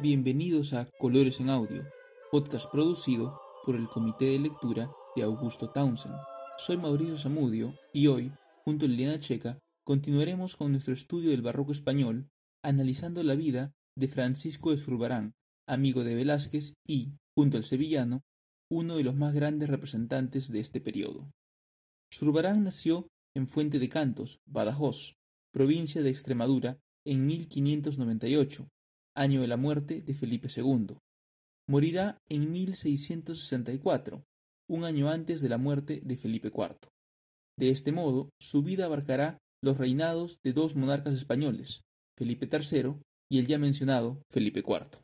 Bienvenidos a Colores en Audio, podcast producido por el Comité de Lectura de Augusto Townsend. Soy Mauricio Zamudio y hoy, junto a Liliana Checa, continuaremos con nuestro estudio del barroco español, analizando la vida de Francisco de Zurbarán, amigo de Velázquez y, junto al sevillano, uno de los más grandes representantes de este periodo. Zurbarán nació en Fuente de Cantos, Badajoz, provincia de Extremadura, en 1598 año de la muerte de Felipe II. Morirá en 1664, un año antes de la muerte de Felipe IV. De este modo, su vida abarcará los reinados de dos monarcas españoles, Felipe III y el ya mencionado Felipe IV.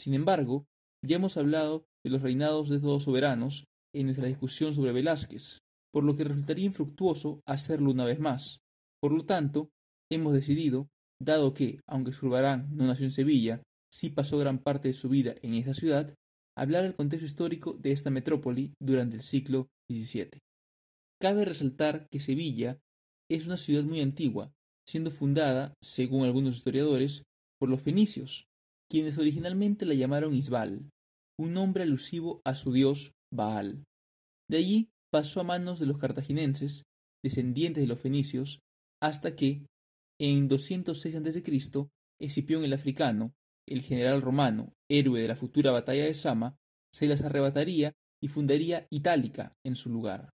Sin embargo, ya hemos hablado de los reinados de estos dos soberanos en nuestra discusión sobre Velázquez, por lo que resultaría infructuoso hacerlo una vez más. Por lo tanto, hemos decidido dado que, aunque Zurbarán no nació en Sevilla, sí pasó gran parte de su vida en esta ciudad, hablar del contexto histórico de esta metrópoli durante el siglo XVII. Cabe resaltar que Sevilla es una ciudad muy antigua, siendo fundada, según algunos historiadores, por los fenicios, quienes originalmente la llamaron Isbal, un nombre alusivo a su dios Baal. De allí pasó a manos de los cartaginenses, descendientes de los fenicios, hasta que, en 206 a.C., Escipión el Africano, el general romano, héroe de la futura batalla de Sama, se las arrebataría y fundaría Itálica en su lugar.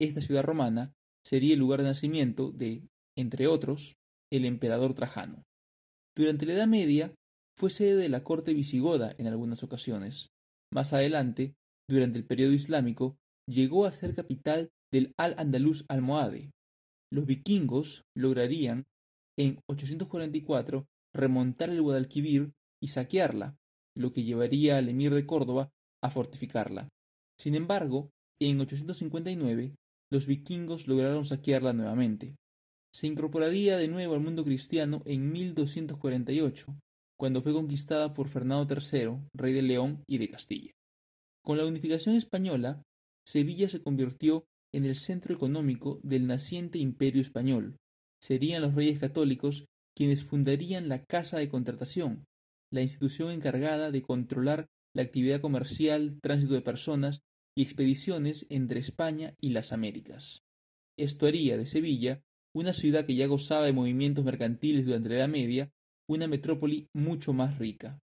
Esta ciudad romana sería el lugar de nacimiento de, entre otros, el emperador Trajano. Durante la Edad Media fue sede de la corte visigoda en algunas ocasiones. Más adelante, durante el periodo islámico, llegó a ser capital del Al-Andalus almohade. Los vikingos lograrían en 844 remontar el Guadalquivir y saquearla, lo que llevaría al emir de Córdoba a fortificarla. Sin embargo, en 859 los vikingos lograron saquearla nuevamente. Se incorporaría de nuevo al mundo cristiano en 1248, cuando fue conquistada por Fernando III, rey de León y de Castilla. Con la unificación española, Sevilla se convirtió en el centro económico del naciente imperio español, serían los reyes católicos quienes fundarían la Casa de Contratación, la institución encargada de controlar la actividad comercial, tránsito de personas y expediciones entre España y las Américas. Esto haría de Sevilla, una ciudad que ya gozaba de movimientos mercantiles durante la Edad Media, una metrópoli mucho más rica.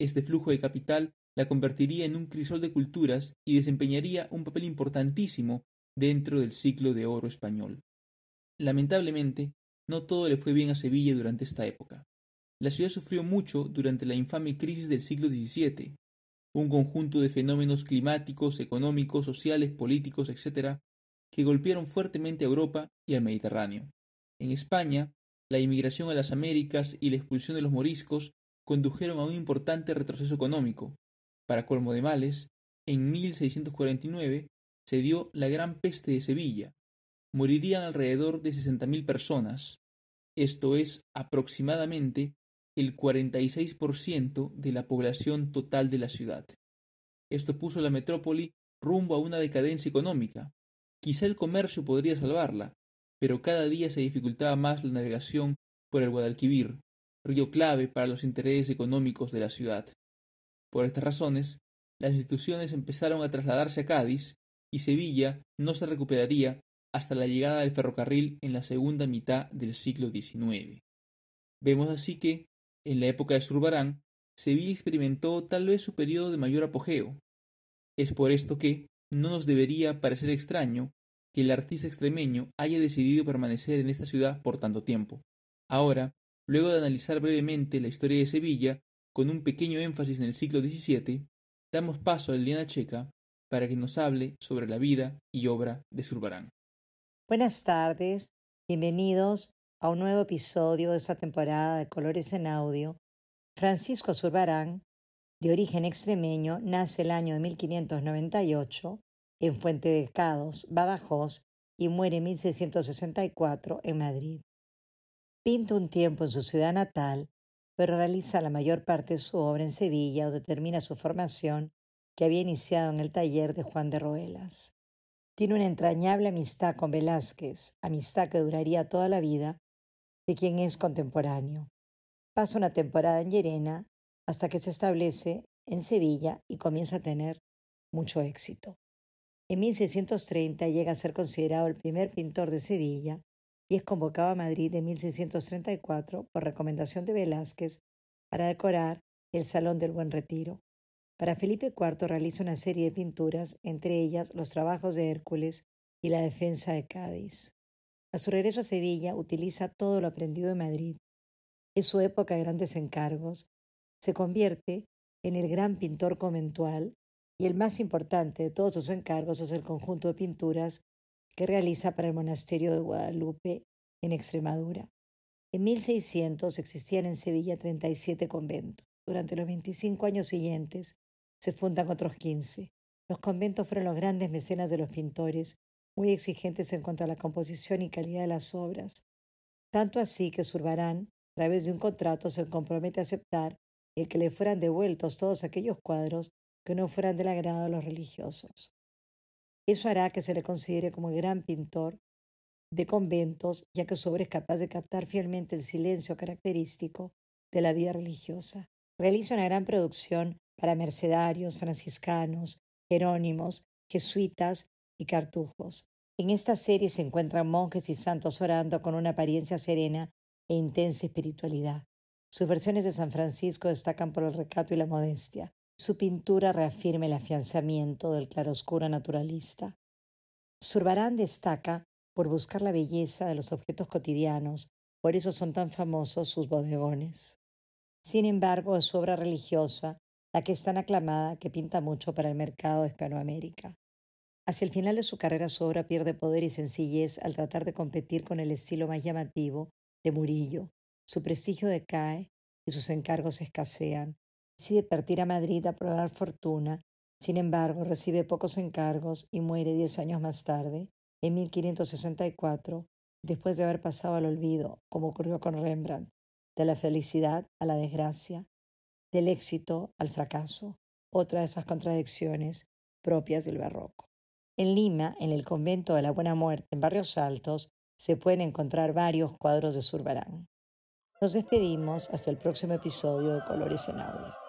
Este flujo de capital la convertiría en un crisol de culturas y desempeñaría un papel importantísimo dentro del ciclo de oro español. Lamentablemente, no todo le fue bien a Sevilla durante esta época. La ciudad sufrió mucho durante la infame crisis del siglo XVII, un conjunto de fenómenos climáticos, económicos, sociales, políticos, etc., que golpearon fuertemente a Europa y al Mediterráneo. En España, la inmigración a las Américas y la expulsión de los moriscos condujeron a un importante retroceso económico. Para colmo de males, en 1649 se dio la Gran Peste de Sevilla, morirían alrededor de 60.000 personas, esto es aproximadamente el 46% de la población total de la ciudad. Esto puso a la metrópoli rumbo a una decadencia económica. Quizá el comercio podría salvarla, pero cada día se dificultaba más la navegación por el Guadalquivir, río clave para los intereses económicos de la ciudad. Por estas razones, las instituciones empezaron a trasladarse a Cádiz y Sevilla no se recuperaría hasta la llegada del ferrocarril en la segunda mitad del siglo XIX. Vemos así que, en la época de Zurbarán, Sevilla experimentó tal vez su periodo de mayor apogeo. Es por esto que no nos debería parecer extraño que el artista extremeño haya decidido permanecer en esta ciudad por tanto tiempo. Ahora, luego de analizar brevemente la historia de Sevilla, con un pequeño énfasis en el siglo XVII, damos paso a Liliana Checa para que nos hable sobre la vida y obra de Zurbarán. Buenas tardes, bienvenidos a un nuevo episodio de esta temporada de Colores en Audio. Francisco Zurbarán, de origen extremeño, nace el año de 1598 en Fuente de Cados, Badajoz, y muere en 1664 en Madrid. Pinta un tiempo en su ciudad natal, pero realiza la mayor parte de su obra en Sevilla, donde termina su formación que había iniciado en el taller de Juan de Roelas. Tiene una entrañable amistad con Velázquez, amistad que duraría toda la vida, de quien es contemporáneo. Pasa una temporada en Llerena hasta que se establece en Sevilla y comienza a tener mucho éxito. En 1630 llega a ser considerado el primer pintor de Sevilla y es convocado a Madrid en 1634 por recomendación de Velázquez para decorar el Salón del Buen Retiro. Para Felipe IV realiza una serie de pinturas, entre ellas los trabajos de Hércules y la defensa de Cádiz. A su regreso a Sevilla utiliza todo lo aprendido en Madrid. Es su época de grandes encargos. Se convierte en el gran pintor conventual y el más importante de todos sus encargos es el conjunto de pinturas que realiza para el monasterio de Guadalupe en Extremadura. En 1600 existían en Sevilla 37 conventos. Durante los 25 años siguientes se fundan otros 15. Los conventos fueron los grandes mecenas de los pintores, muy exigentes en cuanto a la composición y calidad de las obras. Tanto así que Zurbarán, a través de un contrato, se compromete a aceptar el que le fueran devueltos todos aquellos cuadros que no fueran del agrado de los religiosos. Eso hará que se le considere como el gran pintor de conventos, ya que su obra es capaz de captar fielmente el silencio característico de la vida religiosa. Realiza una gran producción para mercedarios, franciscanos, jerónimos, jesuitas y cartujos. En esta serie se encuentran monjes y santos orando con una apariencia serena e intensa espiritualidad. Sus versiones de San Francisco destacan por el recato y la modestia. Su pintura reafirma el afianzamiento del claroscuro naturalista. Zurbarán destaca por buscar la belleza de los objetos cotidianos, por eso son tan famosos sus bodegones. Sin embargo, su obra religiosa la que es tan aclamada que pinta mucho para el mercado de Hispanoamérica. Hacia el final de su carrera su obra pierde poder y sencillez al tratar de competir con el estilo más llamativo de Murillo. Su prestigio decae y sus encargos escasean, decide partir a Madrid a probar fortuna, sin embargo recibe pocos encargos y muere diez años más tarde, en 1564, después de haber pasado al olvido, como ocurrió con Rembrandt, de la felicidad a la desgracia, del éxito al fracaso, otra de esas contradicciones propias del barroco. En Lima, en el convento de la Buena Muerte, en Barrios Altos, se pueden encontrar varios cuadros de Zurbarán. Nos despedimos hasta el próximo episodio de Colores en Audio.